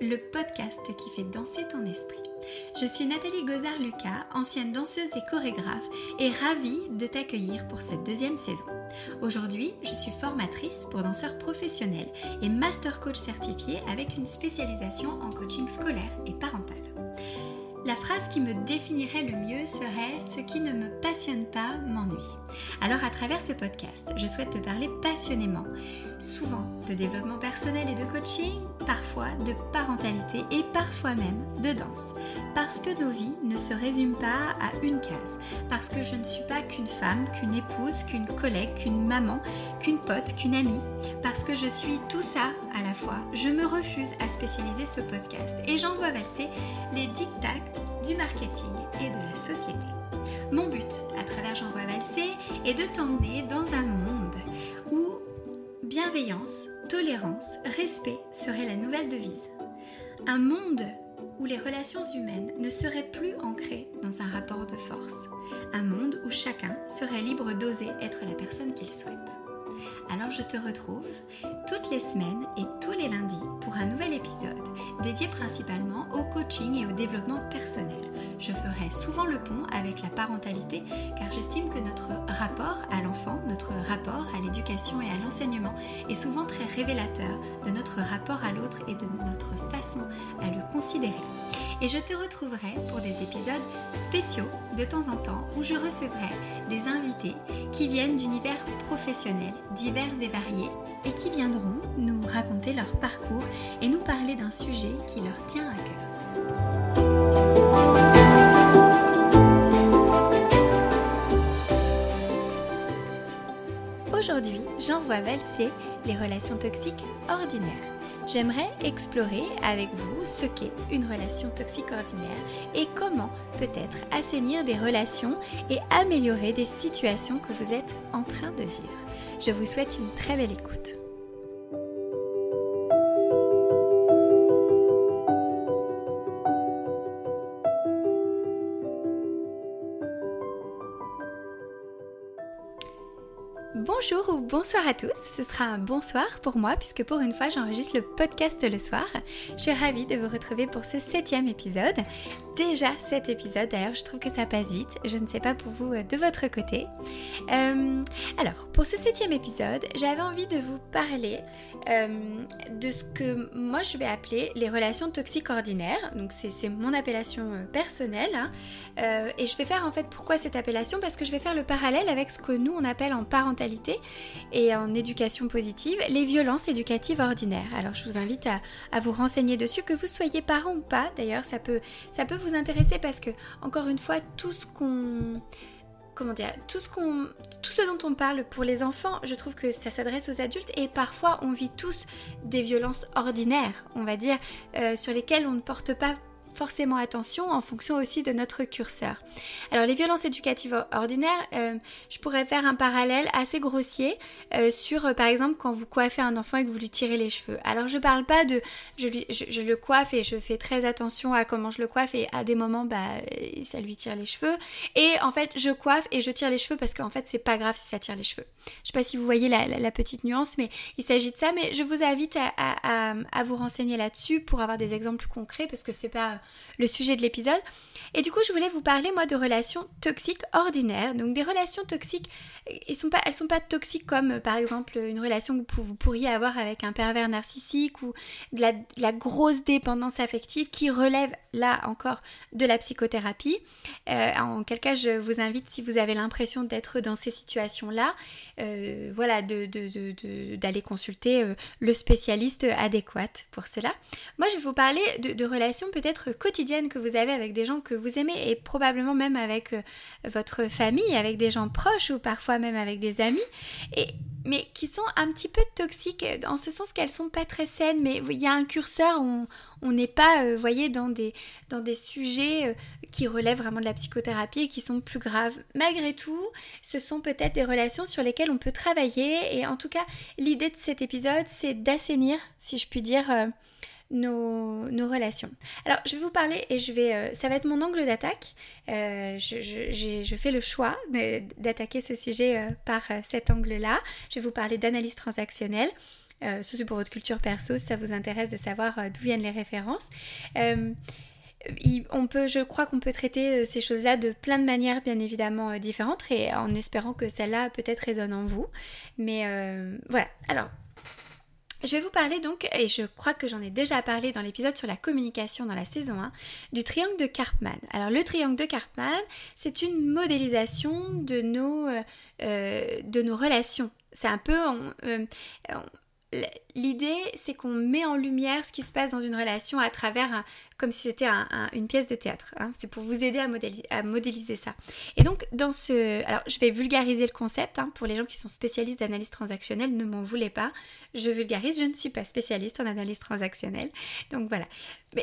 Le podcast qui fait danser ton esprit. Je suis Nathalie Gozard-Lucas, ancienne danseuse et chorégraphe, et ravie de t'accueillir pour cette deuxième saison. Aujourd'hui, je suis formatrice pour danseurs professionnels et master coach certifié avec une spécialisation en coaching scolaire et parental. La phrase qui me définirait le mieux serait ⁇ Ce qui ne me passionne pas m'ennuie ⁇ Alors à travers ce podcast, je souhaite te parler passionnément, souvent de développement personnel et de coaching, parfois de parentalité et parfois même de danse. Parce que nos vies ne se résument pas à une case. Parce que je ne suis pas qu'une femme, qu'une épouse, qu'une collègue, qu'une maman, qu'une pote, qu'une amie. Parce que je suis tout ça à la fois. Je me refuse à spécialiser ce podcast et j'envoie valser les dictats du marketing et de la société. Mon but à travers J'envoie valser est de t'emmener dans un monde où bienveillance, tolérance, respect serait la nouvelle devise. Un monde où les relations humaines ne seraient plus ancrées dans un rapport de force. Un monde où chacun serait libre d'oser être la personne qu'il souhaite. Alors je te retrouve toutes les semaines et tous les lundis pour un nouvel épisode dédié principalement au coaching et au développement personnel. Je ferai souvent le pont avec la parentalité car j'estime que notre rapport à l'enfant, notre rapport à l'éducation et à l'enseignement est souvent très révélateur de notre rapport à l'autre et de notre façon à le considérer et je te retrouverai pour des épisodes spéciaux de temps en temps où je recevrai des invités qui viennent d'univers professionnels divers et variés et qui viendront nous raconter leur parcours et nous parler d'un sujet qui leur tient à cœur. Aujourd'hui, j'envoie valser les relations toxiques ordinaires j'aimerais explorer avec vous ce qu'est une relation toxique ordinaire et comment peut-être assainir des relations et améliorer des situations que vous êtes en train de vivre. Je vous souhaite une très belle écoute. Bonjour ou bonsoir à tous, ce sera un bonsoir pour moi puisque pour une fois j'enregistre le podcast le soir. Je suis ravie de vous retrouver pour ce septième épisode. Déjà cet épisode d'ailleurs je trouve que ça passe vite, je ne sais pas pour vous euh, de votre côté. Euh, alors pour ce septième épisode j'avais envie de vous parler euh, de ce que moi je vais appeler les relations toxiques ordinaires. Donc c'est mon appellation personnelle hein. et je vais faire en fait pourquoi cette appellation? Parce que je vais faire le parallèle avec ce que nous on appelle en parentalité et en éducation positive les violences éducatives ordinaires. Alors je vous invite à, vous renseigner dessus, que vous soyez parent ou pas. D'ailleurs, ça peut, ça peut vous intéresser parce que, encore une fois, tout ce qu'on comment dire, tout ce, qu'on, tout ce dont on parle pour les enfants, je trouve que ça s'adresse aux adultes et parfois on vit tous des violences ordinaires, on va dire, euh, sur lesquelles on ne porte pas forcément attention en fonction aussi de notre curseur. Alors les violences éducatives ordinaires, euh, je pourrais faire un parallèle assez grossier euh, sur euh, par exemple quand vous coiffez un enfant et que vous lui tirez les cheveux. Alors je parle pas de je, le coiffe et je fais très attention à comment je le coiffe et à des moments bah ça lui tire les cheveux et en fait je coiffe et je tire les cheveux parce qu'en fait c'est pas grave si ça tire les cheveux. Je sais pas si vous voyez la, petite nuance mais il s'agit de ça mais je vous invite à, à, à vous renseigner là-dessus pour avoir des exemples plus concrets parce que c'est pas le sujet de l'épisode. Et du coup, je voulais vous parler, moi, de relations toxiques ordinaires. Donc, des relations toxiques, elles sont pas, sont pas toxiques comme, par exemple, une relation que vous pourriez avoir avec un pervers narcissique ou de la, grosse dépendance affective qui relève, là encore, de la psychothérapie. Euh, en quel cas, je vous invite, si vous avez l'impression d'être dans ces situations-là, euh, voilà, d'aller de, consulter euh, le spécialiste adéquat pour cela. Moi, je vais vous parler de relations peut-être quotidiennes que vous avez avec des gens que vous aimez et probablement même avec euh, votre famille, avec des gens proches ou parfois même avec des amis, et, mais qui sont un petit peu toxiques en ce sens qu'elles sont pas très saines, mais il y a un curseur où on n'est pas, euh, voyez, dans des, dans des sujets euh, qui relèvent vraiment de la psychothérapie et qui sont plus graves. Malgré tout, ce sont peut-être des relations sur lesquelles on peut travailler et en tout cas, l'idée de cet épisode, c'est d'assainir, si je puis dire, nos, relations. Alors, je vais vous parler et je vais, euh, ça va être mon angle d'attaque. Euh, je, fais le choix d'attaquer ce sujet euh, par cet angle-là. Je vais vous parler d'analyse transactionnelle. Ça c'est pour votre culture perso, si ça vous intéresse de savoir d'où viennent les références. on peut, je crois qu'on peut traiter ces choses-là de plein de manières bien évidemment différentes et en espérant que celle-là peut-être résonne en vous. Mais voilà, alors je vais vous parler donc, et je crois que j'en ai déjà parlé dans l'épisode sur la communication dans la saison 1, du triangle de Karpman. Alors le triangle de Karpman, c'est une modélisation de nos, euh, euh, de nos relations. C'est un peu... Euh, l'idée, c'est qu'on met en lumière ce qui se passe dans une relation à travers, comme si c'était une pièce de théâtre. Hein. C'est pour vous aider à, modéliser ça. Et donc, dans ce... Alors, je vais vulgariser le concept. Hein, pour les gens qui sont spécialistes d'analyse transactionnelle, ne m'en voulez pas. Je vulgarise, je ne suis pas spécialiste en analyse transactionnelle. Donc voilà.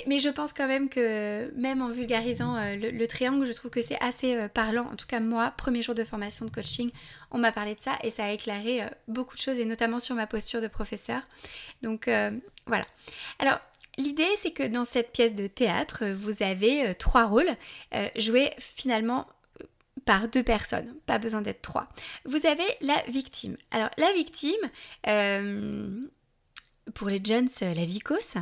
Mais, je pense quand même que, même en vulgarisant euh, le, triangle, je trouve que c'est assez euh, parlant. En tout cas, moi, premier jour de formation de coaching, on m'a parlé de ça et ça a éclairé euh, beaucoup de choses, et notamment sur ma posture de professeur. Donc voilà. Alors L'idée, c'est que dans cette pièce de théâtre, vous avez trois rôles joués finalement par deux personnes, pas besoin d'être trois. Vous avez la victime. Alors la victime, pour les jeunes, la vicose,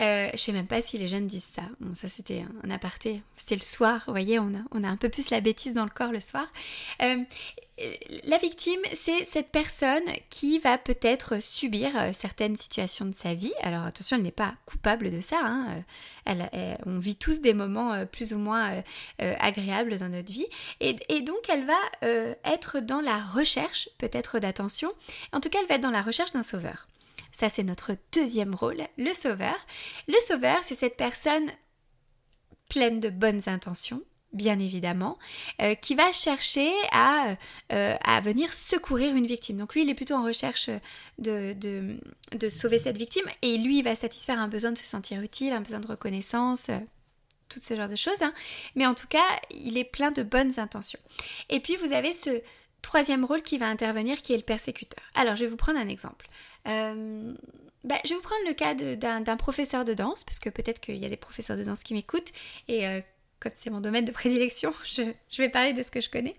euh, je sais même pas si les jeunes disent ça. Ça c'était un aparté, c'est le soir, vous voyez, on a, on a un peu plus la bêtise dans le corps le soir la victime, c'est cette personne qui va peut-être subir euh, certaines situations de sa vie. Alors attention, elle n'est pas coupable de ça. Hein. Euh, on vit tous des moments euh, plus ou moins agréables dans notre vie. Et, donc, elle va être dans la recherche peut-être d'attention. En tout cas, elle va être dans la recherche d'un sauveur. Ça, c'est notre deuxième rôle, le sauveur. Le sauveur, c'est cette personne pleine de bonnes intentions, bien évidemment, euh, qui va chercher à, euh, à, venir secourir une victime. Donc lui, il est plutôt en recherche de, sauver cette victime et lui, il va satisfaire un besoin de se sentir utile, un besoin de reconnaissance, euh, tout ce genre de choses. Hein. Mais en tout cas, il est plein de bonnes intentions. Et puis, vous avez ce troisième rôle qui va intervenir, qui est le persécuteur. Alors, je vais vous prendre un exemple. Bah, je vais vous prendre le cas d'un professeur de danse, parce que peut-être qu'il y a des professeurs de danse qui m'écoutent et comme c'est mon domaine de prédilection, je, vais parler de ce que je connais.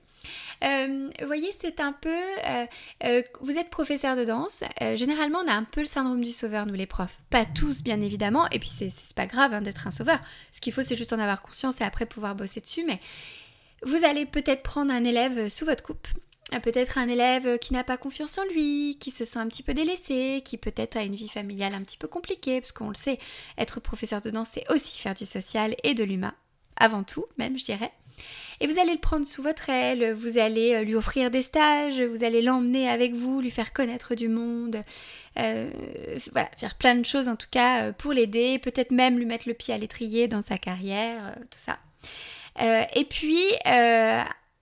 Euh, vous voyez, c'est un peu... Euh, euh, vous êtes professeur de danse. généralement, on a un peu le syndrome du sauveur, nous les profs. Pas tous, bien évidemment. Et puis, c'est pas grave hein, d'être un sauveur. Ce qu'il faut, c'est juste en avoir conscience et après pouvoir bosser dessus. Mais vous allez peut-être prendre un élève sous votre coupe. Peut-être un élève qui n'a pas confiance en lui, qui se sent un petit peu délaissé, qui peut-être a une vie familiale un petit peu compliquée, parce qu'on le sait, être professeur de danse, c'est aussi faire du social et de l'humain avant tout même, je dirais. Et vous allez le prendre sous votre aile, vous allez euh, lui offrir des stages, vous allez l'emmener avec vous, lui faire connaître du monde, euh, voilà, faire plein de choses en tout cas euh, pour l'aider, peut-être même lui mettre le pied à l'étrier dans sa carrière, tout ça. et puis,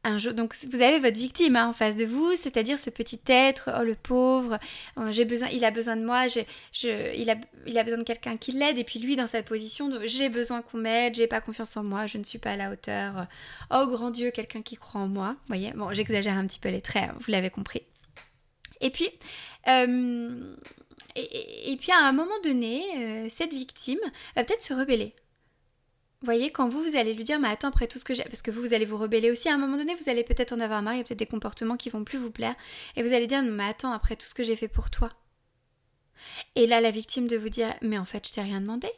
donc vous avez votre victime hein, en face de vous, c'est-à-dire ce petit être, oh le pauvre, oh, j'ai besoin, il a besoin de moi, il, a, besoin de quelqu'un qui l'aide, et puis lui dans sa position j'ai besoin qu'on m'aide, j'ai pas confiance en moi, je ne suis pas à la hauteur, oh grand Dieu, quelqu'un qui croit en moi, vous voyez, bon j'exagère un petit peu les traits, hein, vous l'avez compris. Et puis, euh, et, puis à un moment donné, euh, cette victime va peut-être se rebeller voyez, quand vous, vous allez lui dire, mais attends, après tout ce que j'ai, parce que vous, vous allez vous rebeller aussi, à un moment donné, vous allez peut-être en avoir marre, il y a peut-être des comportements qui vont plus vous plaire, et vous allez dire, mais attends, après tout ce que j'ai fait pour toi. Et là, la victime de vous dire, mais en fait, je t'ai rien demandé.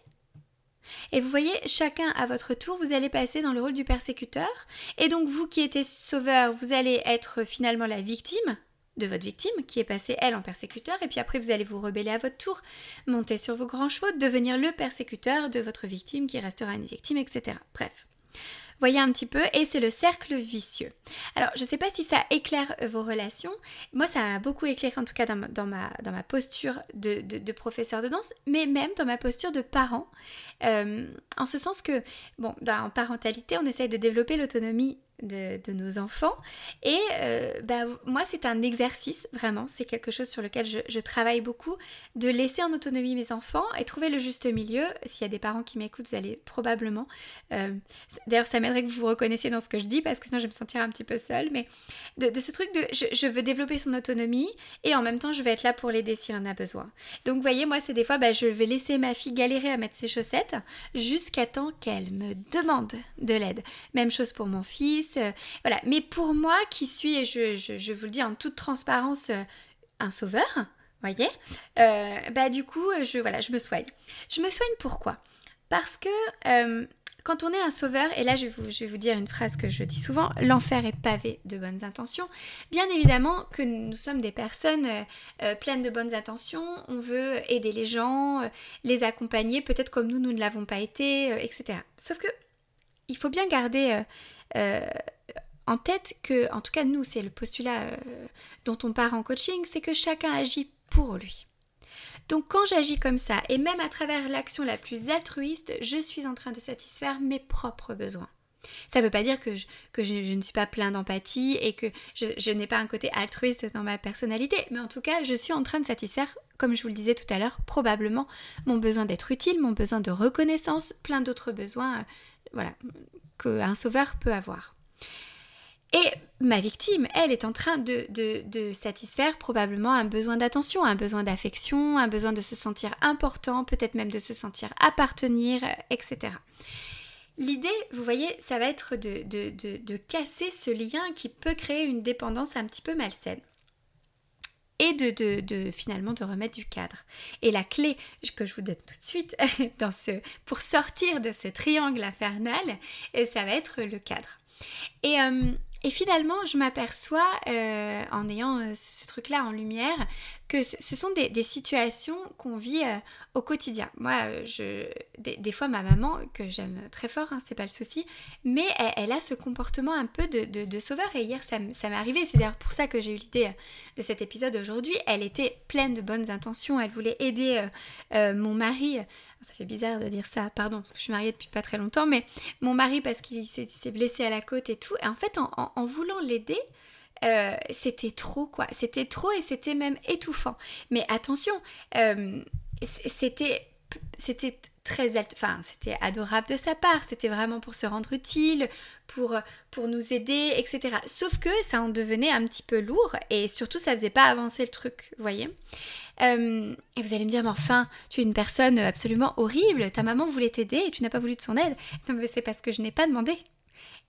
Et vous voyez, chacun à votre tour, vous allez passer dans le rôle du persécuteur, et donc vous qui étiez sauveur, vous allez être finalement la victime, de votre victime, qui est passée, elle, en persécuteur, et puis après vous allez vous rebeller à votre tour, monter sur vos grands chevaux, devenir le persécuteur de votre victime, qui restera une victime, etc. Bref. Voyez un petit peu, et c'est le cercle vicieux. Alors, je ne sais pas si ça éclaire vos relations. Moi, ça a beaucoup éclairé, en tout cas dans ma, dans ma, dans ma posture de, de, professeur de danse, mais même dans ma posture de parent. Euh, en ce sens que, bon, dans, en parentalité, on essaye de développer l'autonomie de, nos enfants. Et euh, bah, moi, c'est un exercice, vraiment, c'est quelque chose sur lequel je, travaille beaucoup, de laisser en autonomie mes enfants et trouver le juste milieu. S'il y a des parents qui m'écoutent, vous allez probablement... Euh, d'ailleurs, ça m'aiderait que vous vous reconnaissiez dans ce que je dis, parce que sinon je me sentirais un petit peu seule, mais de, ce truc de je, veux développer son autonomie et en même temps, je vais être là pour l'aider s'il en a besoin. Donc, vous voyez, moi, c'est des fois, bah, je vais laisser ma fille galérer à mettre ses chaussettes jusqu'à temps qu'elle me demande de l'aide. Même chose pour mon fils euh, voilà. Mais pour moi, qui suis, et je, vous le dis en toute transparence, euh, un sauveur, voyez euh, Bah du coup, je, voilà, je me soigne. Je me soigne pourquoi? Parce que quand on est un sauveur, et là je vais, vous, dire une phrase que je dis souvent, l'enfer est pavé de bonnes intentions. Bien évidemment que nous sommes des personnes pleines de bonnes intentions, on veut aider les gens, les accompagner, peut-être comme nous, nous ne l'avons pas été, etc. Sauf que il faut bien garder en tête que, en tout cas nous, c'est le postulat dont on part en coaching, c'est que chacun agit pour lui. Donc quand j'agis comme ça, et même à travers l'action la plus altruiste, je suis en train de satisfaire mes propres besoins. Ça ne veut pas dire que, je, ne suis pas plein d'empathie et que je, n'ai pas un côté altruiste dans ma personnalité, mais en tout cas, je suis en train de satisfaire, comme je vous le disais tout à l'heure, probablement mon besoin d'être utile, mon besoin de reconnaissance, plein d'autres besoins, euh, voilà, qu'un sauveur peut avoir. Et ma victime, elle est en train de, satisfaire probablement un besoin d'attention, un besoin d'affection, un besoin de se sentir important, peut-être même de se sentir appartenir, etc. L'idée, vous voyez, ça va être de, de, casser ce lien qui peut créer une dépendance un petit peu malsaine et de, finalement de remettre du cadre. Et la clé que je vous donne tout de suite pour sortir de ce triangle infernal, ça va être le cadre. Et euh, finalement, je m'aperçois, euh, en ayant euh, ce truc-là en lumière, ce sont des, situations qu'on vit euh, au quotidien. Moi, je, des, fois, ma maman, que j'aime très fort, hein, c'est pas le souci, mais elle, a ce comportement un peu de, sauveur. Et hier, ça, m'est arrivé. C'est d'ailleurs pour ça que j'ai eu l'idée de cet épisode aujourd'hui. Elle était pleine de bonnes intentions. Elle voulait aider mon mari. Ça fait bizarre de dire ça, pardon, parce que je suis mariée depuis pas très longtemps, mais mon mari parce qu'il s'est blessé à la côte et tout. Et en fait, en voulant l'aider, euh, c'était trop quoi. C'était trop et c'était même étouffant. Mais attention, euh, c'était c'était très enfin c'était adorable de sa part. C'était vraiment pour se rendre utile pour pour nous aider etc sauf que ça en devenait un petit peu lourd et surtout ça faisait pas avancer le truc voyez. Euh, et vous allez me dire mais enfin tu es une personne absolument horrible. Ta maman voulait t'aider et tu n'as pas voulu de son aide. Non mais c'est parce que je n'ai pas demandé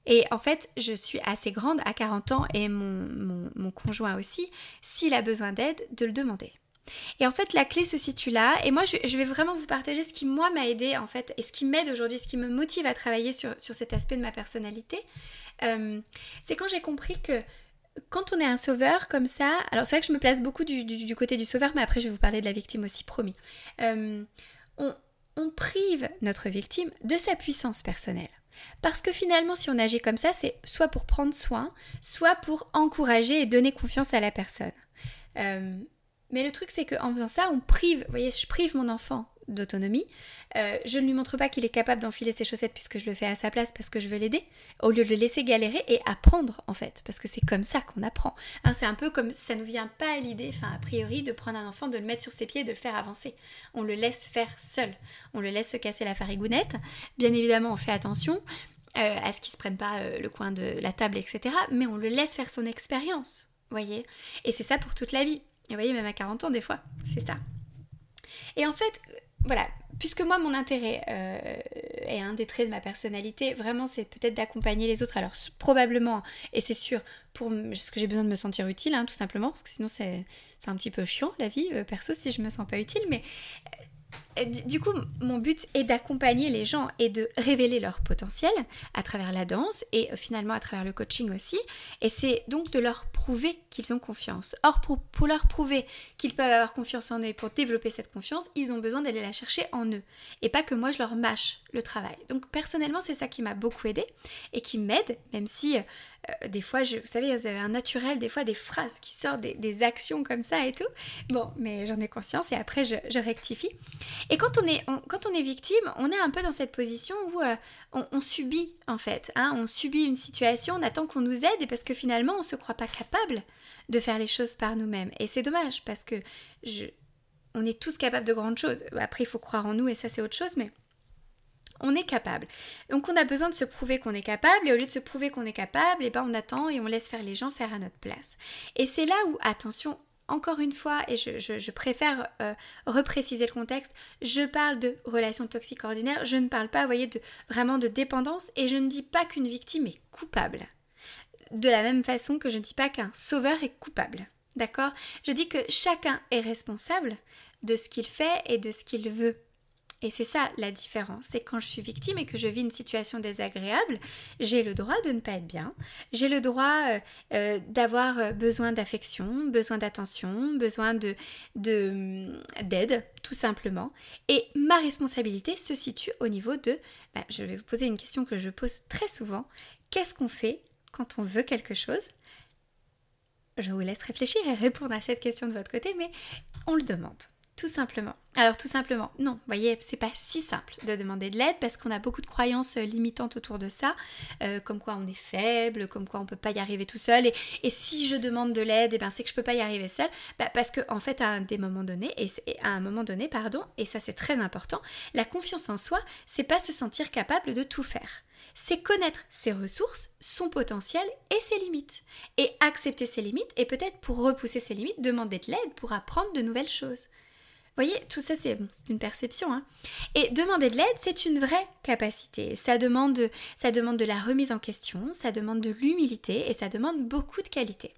et en fait, je suis assez grande à 40 ans et mon, conjoint aussi, s'il a besoin d'aide, de le demander. Et en fait, la clé se situe là. Et moi, je, vais vraiment vous partager ce qui, moi, m'a aidé, en fait, et ce qui m'aide aujourd'hui, ce qui me motive à travailler sur, cet aspect de ma personnalité. Euh, c'est quand j'ai compris que quand on est un sauveur comme ça, alors c'est vrai que je me place beaucoup du, côté du sauveur, mais après, je vais vous parler de la victime aussi, promis. Euh, on prive notre victime de sa puissance personnelle. Parce que finalement, si on agit comme ça, c'est soit pour prendre soin, soit pour encourager et donner confiance à la personne. Euh, mais le truc, c'est qu'en faisant ça, on prive, vous voyez, je prive mon enfant d'autonomie. Euh, je ne lui montre pas qu'il est capable d'enfiler ses chaussettes puisque je le fais à sa place parce que je veux l'aider, au lieu de le laisser galérer et apprendre en fait, parce que c'est comme ça qu'on apprend. Hein, c'est un peu comme ça nous vient pas à l'idée, enfin a priori, de prendre un enfant, de le mettre sur ses pieds et de le faire avancer. On le laisse faire seul, on le laisse se casser la farigounette. Bien évidemment, on fait attention. Euh, à ce qu'il se prenne pas euh, le coin de la table, etc. Mais on le laisse faire son expérience, voyez. Et c'est ça pour toute la vie. Et voyez, même à 40 ans, des fois, c'est ça. Et en fait, voilà, puisque moi mon intérêt euh, est un des traits de ma personnalité, vraiment c'est peut-être d'accompagner les autres. Alors probablement, et c'est sûr, pour ce que j'ai besoin de me sentir utile, hein, tout simplement, parce que sinon c'est un petit peu chiant la vie, euh, perso, si je me sens pas utile, mais du coup, mon but est d'accompagner les gens et de révéler leur potentiel à travers la danse et finalement à travers le coaching aussi. Et c'est donc de leur prouver qu'ils ont confiance. Or, pour, leur prouver qu'ils peuvent avoir confiance en eux et pour développer cette confiance, ils ont besoin d'aller la chercher en eux. Et pas que moi je leur mâche le travail. Donc personnellement, c'est ça qui m'a beaucoup aidé et qui m'aide, même si euh, des fois, vous savez, vous avez un naturel, des fois des phrases qui sortent, des, actions comme ça et tout. Bon, mais j'en ai conscience et après je, rectifie. Et quand on, est, on est victime, on est un peu dans cette position où euh, on, subit en fait. Hein, on subit une situation, on attend qu'on nous aide et parce que finalement on ne se croit pas capable de faire les choses par nous-mêmes. Et c'est dommage parce que on est tous capables de grandes choses. Après, il faut croire en nous et ça c'est autre chose, mais on est capable. Donc on a besoin de se prouver qu'on est capable et au lieu de se prouver qu'on est capable, et eh ben on attend et on laisse faire les gens faire à notre place. Et c'est là où, attention, encore une fois, et je, préfère euh, repréciser le contexte, je parle de relations toxiques ordinaires, je ne parle pas, vraiment de dépendance et je ne dis pas qu'une victime est coupable. De la même façon que je ne dis pas qu'un sauveur est coupable. D'accord? Je dis que chacun est responsable de ce qu'il fait et de ce qu'il veut. Et c'est ça la différence. C'est quand je suis victime et que je vis une situation désagréable, j'ai le droit de ne pas être bien. J'ai le droit euh, euh, d'avoir euh, besoin d'affection, besoin d'attention, besoin de, hum, d'aide, tout simplement. Et ma responsabilité se situe au niveau de, bah, je vais vous poser une question que je pose très souvent. Qu'est-ce qu'on fait quand on veut quelque chose? Je vous laisse réfléchir et répondre à cette question de votre côté, mais on le demande. Tout simplement. Alors tout simplement, non, vous voyez, c'est pas si simple de demander de l'aide parce qu'on a beaucoup de croyances euh, limitantes autour de ça, euh, comme quoi on est faible, comme quoi on peut pas y arriver tout seul. Et, si je demande de l'aide, et eh ben c'est que je peux pas y arriver seul, bah, parce que en fait à des moments et, à un moment donné, pardon, et ça c'est très important, la confiance en soi, c'est pas se sentir capable de tout faire c'est connaître ses ressources, son potentiel et ses limites. Et accepter ses limites et peut-être pour repousser ses limites, demander de l'aide pour apprendre de nouvelles choses voyez, tout ça c'est une perception. Hein. Et demander de l'aide, c'est une vraie capacité. Ça demande, ça demande de la remise en question, ça demande de l'humilité et ça demande beaucoup de qualité.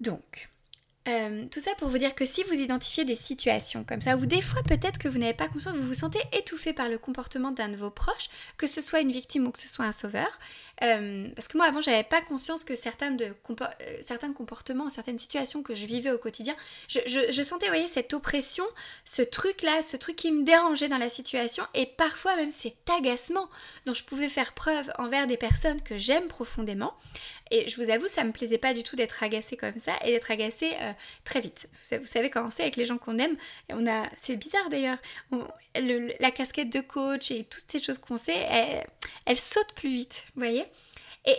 Donc, euh, tout ça pour vous dire que si vous identifiez des situations comme ça, ou des fois peut-être que vous n'avez pas conscience, vous vous sentez étouffé par le comportement d'un de vos proches, que ce soit une victime ou que ce soit un sauveur, euh, parce que moi avant j'avais pas conscience que certains, de euh, certains comportements, certaines situations que je vivais au quotidien, je, sentais, voyez, cette oppression, ce truc-là, ce truc qui me dérangeait dans la situation, et parfois même cet agacement dont je pouvais faire preuve envers des personnes que j'aime profondément. Et je vous avoue, ça me plaisait pas du tout d'être agacée comme ça et d'être agacée euh, très vite. Vous savez comment c'est avec les gens qu'on aime. On a, c'est bizarre d'ailleurs. la casquette de coach et toutes ces choses qu'on sait, elles, elles sautent plus vite. Vous voyez?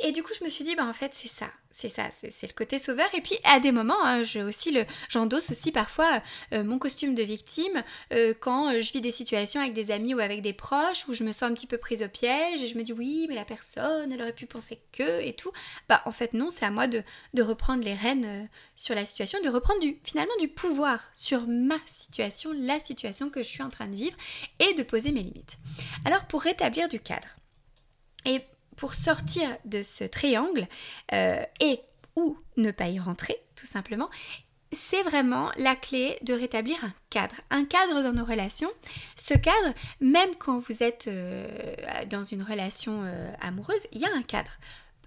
Et, du coup, je me suis dit, bah en fait, c'est ça, c'est ça, c'est le côté sauveur. Et puis, à des moments, hein, aussi j'endosse aussi parfois euh, mon costume de victime euh, quand euh, je vis des situations avec des amis ou avec des proches où je me sens un petit peu prise au piège et je me dis, oui, mais la personne, elle aurait pu penser que et tout. Bah, en fait, non, c'est à moi de, reprendre les rênes sur la situation, de reprendre finalement du pouvoir sur ma situation, la situation que je suis en train de vivre et de poser mes limites. Alors, pour rétablir du cadre. Et pour sortir de ce triangle euh, et ou ne pas y rentrer, tout simplement, c'est vraiment la clé de rétablir un cadre. Un cadre dans nos relations. Ce cadre, même quand vous êtes euh, dans une relation euh, amoureuse, il y a un cadre.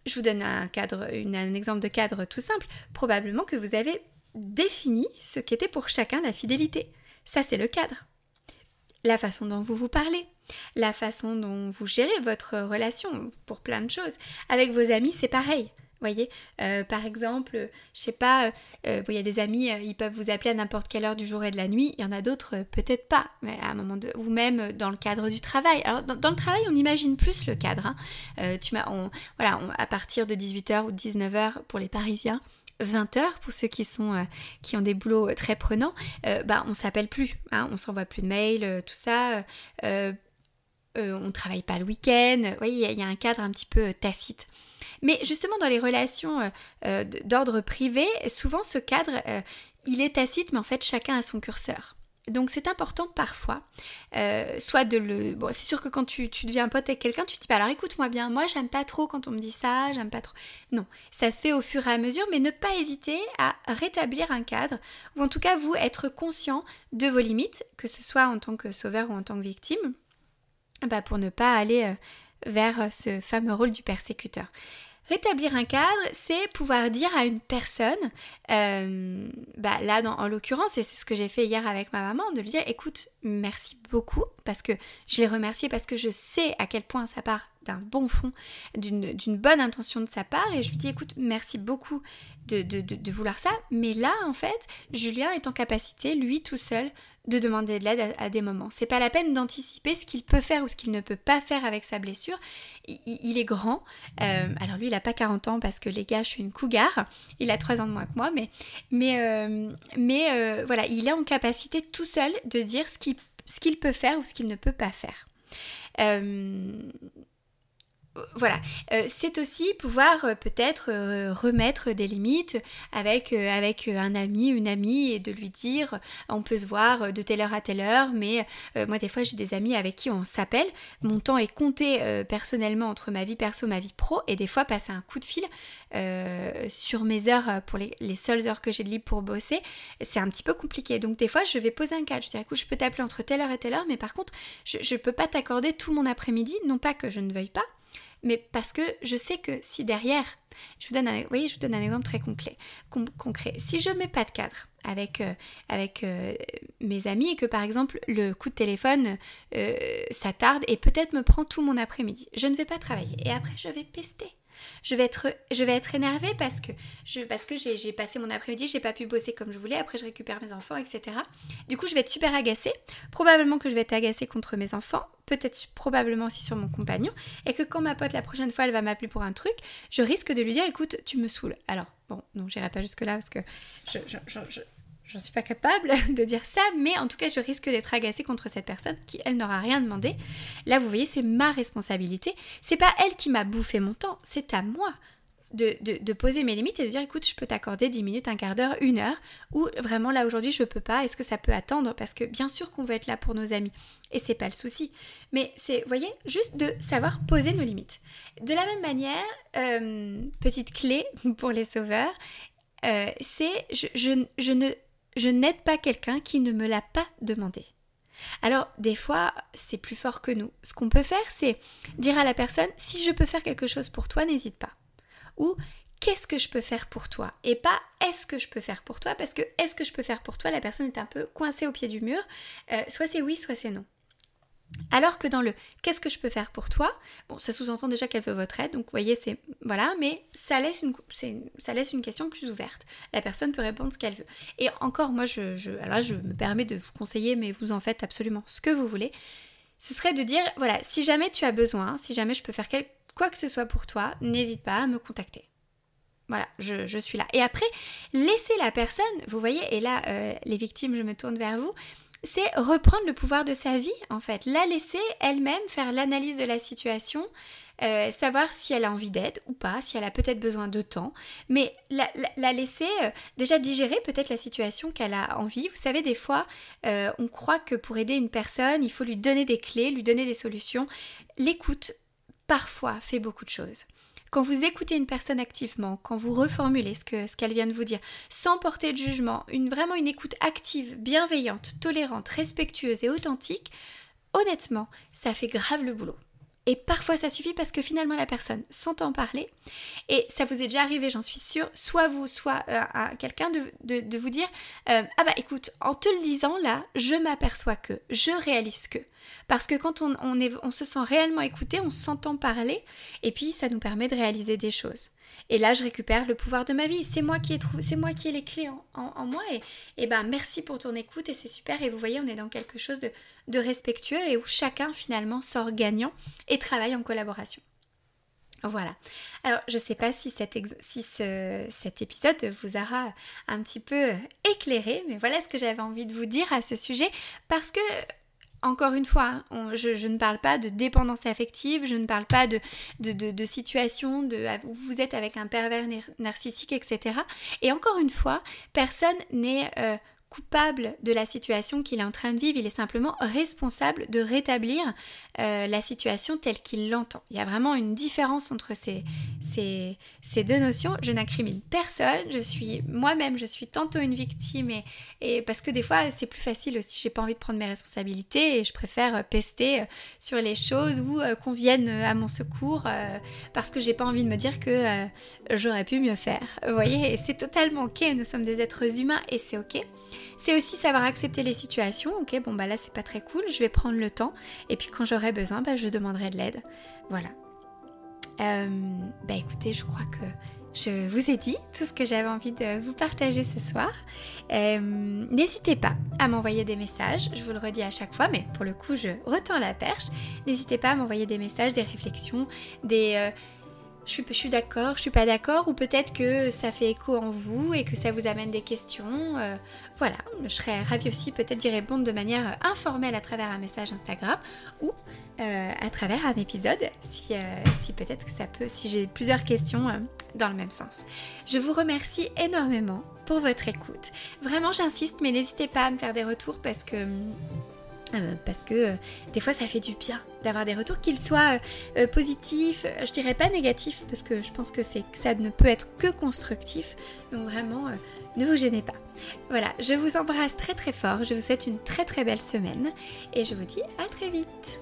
Je vous donne un cadre, un exemple de cadre tout simple. Probabement que vous avez défini ce qu'était pour chacun la fidélité. Ça, c'est le cadre. La façon dont vous vous parlez, la façon dont vous gérez votre relation pour plein de choses. Avec vos amis, c'est pareil. Voyez, euh, par exemple, je sais pas, euh, euh, il y a des amis, ils peuvent vous appeler à n'importe quelle heure du jour et de la nuit. Il y en a d'autres, peut-être pas, mais à un moment ou même dans le cadre du travail. Alors dans, le travail, on imagine plus le cadre. Hein. tu voilà, à partir de 18h ou 19h pour les Parisiens, 20 heures pour ceux qui sont qui ont des boulots très prenants, euh, bah on s'appelle plus, hein, on s'envoie plus de mails, tout ça. On travaille pas le week-end. Voyez, il y, a un cadre un petit peu tacite. Mais justement dans les relations d'ordre privé, souvent ce cadre, il est tacite, mais en fait chacun a son curseur. Donc c'est important parfois, euh, soit de le... C'est sûr que quand tu, deviens pote avec quelqu'un, tu te dis pas alors écoute-moi bien, moi j'aime pas trop quand on me dit ça, j'aime pas trop... Non, ça se fait au fur et à mesure, mais ne pas hésiter à rétablir un cadre, ou en tout cas vous être conscient de vos limites, que ce soit en tant que sauveur ou en tant que victime, bah, pour ne pas aller euh, vers ce fameux rôle du persécuteur. Rétablir un cadre, c'est pouvoir dire à une personne, euh, bah là en l'occurrence, et c'est ce que j'ai fait hier avec ma maman, de lui dire écoute, merci beaucoup, parce que je l'ai remercié, parce que je sais à quel point ça part d'un bon fond, d'une bonne intention de sa part, et je lui dis écoute, merci beaucoup de, vouloir ça, mais là en fait, Julien est en capacité, lui tout seul, de demander de l'aide à, des moments. C'est pas la peine d'anticiper ce qu'il peut faire ou ce qu'il ne peut pas faire avec sa blessure. Il, est grand. Euh, alors lui, il a pas 40 ans parce que les gars, je suis une cougar. Il a 3 ans de moins que moi, mais, mais, euh, euh, voilà, il est en capacité tout seul de dire ce qu'il peut faire ou ce qu'il ne peut pas faire voilà, c'est aussi pouvoir peut-être remettre des limites avec, avec un ami, une amie et de lui dire on peut se voir de telle heure à telle heure, mais moi des fois j'ai des amis avec qui on s'appelle, mon temps est compté personnellement entre ma vie perso ma vie pro et des fois passer un coup de fil sur mes heures pour les, les seules heures que j'ai de libre pour bosser, c'est un petit peu compliqué. Donc des fois je vais poser un cadre, je dis écoute je peux t'appeler entre telle heure et telle heure, mais par contre je ne peux pas t'accorder tout mon après-midi, non pas que je ne veuille pas, mais parce que je sais que si derrière, je vous donne un, je donne un exemple très concret, concret. Si je mets pas de cadre avec, euh, avec euh, mes amis et que par exemple le coup de téléphone euh, ça tarde et peut-être me prend tout mon après-midi, je ne vais pas travailler et après je vais pester. Je vais être, je énervée parce que, parce que j'ai passé mon après-midi, j'ai pas pu bosser comme je voulais, après je récupère mes enfants, etc. Du coup, je vais être super agacée. Probablement que je vais être agacée contre mes enfants, peut-être probablement aussi sur mon compagnon, et que quand ma pote la prochaine fois elle va m'appeler pour un truc, je risque de lui dire écoute, tu me saoules. Alors, bon, non, j'irai pas jusque-là parce que je J'en suis pas capable de dire ça, mais en tout cas, je risque d'être agacée contre cette personne qui, elle, n'aura rien demandé. Là, vous voyez, c'est ma responsabilité. C'est pas elle qui m'a bouffé mon temps, c'est à moi de, poser mes limites et de dire écoute, je peux t'accorder 10 minutes, un quart d'heure, une heure, ou vraiment là aujourd'hui je peux pas, est-ce que ça peut attendre? Parce que bien sûr qu'on veut être là pour nos amis, et c'est pas le souci. Mais c'est, vous voyez, juste de savoir poser nos limites. De la même manière, euh, petite clé pour les sauveurs, euh, c'est je, je ne je n'aide pas quelqu'un qui ne me l'a pas demandé. Alors, des fois, c'est plus fort que nous. Ce qu'on peut faire, c'est dire à la personne, si je peux faire quelque chose pour toi, n'hésite pas. Ou, qu'est-ce que je peux faire pour toi? Et pas, est-ce que je peux faire pour toi? Parce que, est-ce que je peux faire pour toi? La personne est un peu coincée au pied du mur. Euh, soit c'est oui, soit c'est non. Alors que dans le qu'est-ce que je peux faire pour toi, bon, ça sous-entend déjà qu'elle veut votre aide, donc vous voyez, c'est voilà, mais ça laisse une, question plus ouverte. La personne peut répondre ce qu'elle veut. Et encore, moi, je, je me permets de vous conseiller, mais vous en faites absolument ce que vous voulez. Ce serait de dire voilà, si jamais tu as besoin, si jamais je peux faire quoi que ce soit pour toi, n'hésite pas à me contacter. Voilà, je, suis là. Et après, laissez la personne, vous voyez, et là, euh, les victimes, je me tourne vers vous c'est reprendre le pouvoir de sa vie, en fait. La laisser elle-même faire l'analyse de la situation, euh, savoir si elle a envie d'aide ou pas, si elle a peut-être besoin de temps, mais la, laisser euh, déjà digérer peut-être la situation qu'elle a envie. Vous savez, des fois, euh, on croit que pour aider une personne, il faut lui donner des clés, lui donner des solutions. L'écoute, parfois, fait beaucoup de choses. Quand vous écoutez une personne activement, quand vous reformulez ce qu'elle vient de vous dire, sans porter de jugement, vraiment une écoute active, bienveillante, tolérante, respectueuse et authentique, honnêtement, ça fait grave le boulot. Et parfois ça suffit parce que finalement la personne s'entend parler. Et ça vous est déjà arrivé, j'en suis sûre, soit vous, soit euh, quelqu'un de, vous dire euh, Ah bah écoute, en te le disant là, je m'aperçois que, je réalise que. Parce que quand on se sent réellement écouté, on s'entend parler, et puis ça nous permet de réaliser des choses. Et là, je récupère le pouvoir de ma vie. C'est moi qui ai c'est moi qui ai les clés en, moi. Et, et, ben, merci pour ton écoute et c'est super. Et vous voyez, on est dans quelque chose de, de respectueux et où chacun finalement sort gagnant et travaille en collaboration. Voilà. Alors, je ne sais pas si, cet, si cet épisode vous aura un petit peu éclairé, mais voilà ce que j'avais envie de vous dire à ce sujet, parce que encore une fois, je, ne parle pas de dépendance affective, je ne parle pas de, de, situation de, où vous êtes avec un pervers narcissique, etc. Et encore une fois, personne n'est euh, coupable de la situation qu'il est en train de vivre, il est simplement responsable de rétablir euh, la situation telle qu'il l'entend. Il y a vraiment une différence entre ces, ces, ces deux notions. Je n'incrimine personne, je suis moi-même, je suis tantôt une victime et, et parce que des fois c'est plus facile aussi, j'ai pas envie de prendre mes responsabilités et je préfère pester euh, sur les choses ou euh, qu'on vienne à mon secours parce que j'ai pas envie de me dire que j'aurais pu mieux faire. Vous voyez, c'est totalement ok, nous sommes des êtres humains et c'est ok. C'est aussi savoir accepter les situations. Ok, bon bah là c'est pas très cool, je vais prendre le temps. Et puis quand j'aurai besoin, bah, je demanderai de l'aide. Voilà. Euh, bah écoutez, je crois que je vous ai dit tout ce que j'avais envie de vous partager ce soir. Euh, n'hésitez pas à m'envoyer des messages, je vous le redis à chaque fois, mais pour le coup je retends la perche. N'hésitez pas à m'envoyer des messages, des réflexions, des... Euh, je suis, d'accord, je suis pas d'accord, ou peut-être que ça fait écho en vous et que ça vous amène des questions. Euh, voilà, je serais ravie aussi peut-être d'y répondre de manière informelle à travers un message Instagram ou euh, à travers un épisode, euh, si peut-être que ça peut, si j'ai plusieurs questions dans le même sens. Je vous remercie énormément pour votre écoute. Vraiment, j'insiste, mais n'hésitez pas à me faire des retours parce que euh, parce que euh, des fois ça fait du bien d'avoir des retours, qu'ils soient euh, positifs, je dirais pas négatifs, parce que je pense que, ça ne peut être que constructif. Donc vraiment, ne vous gênez pas. Voilà, je vous embrasse très très fort, je vous souhaite une très très belle semaine et je vous dis à très vite.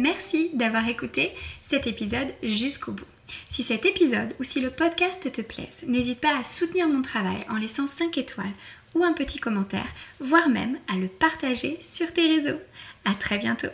Merci d'avoir écouté cet épisode jusqu'au bout. Si cet épisode ou si le podcast te plaise, n'hésite pas à soutenir mon travail en laissant 5 étoiles ou un petit commentaire, voire même à le partager sur tes réseaux. À très bientôt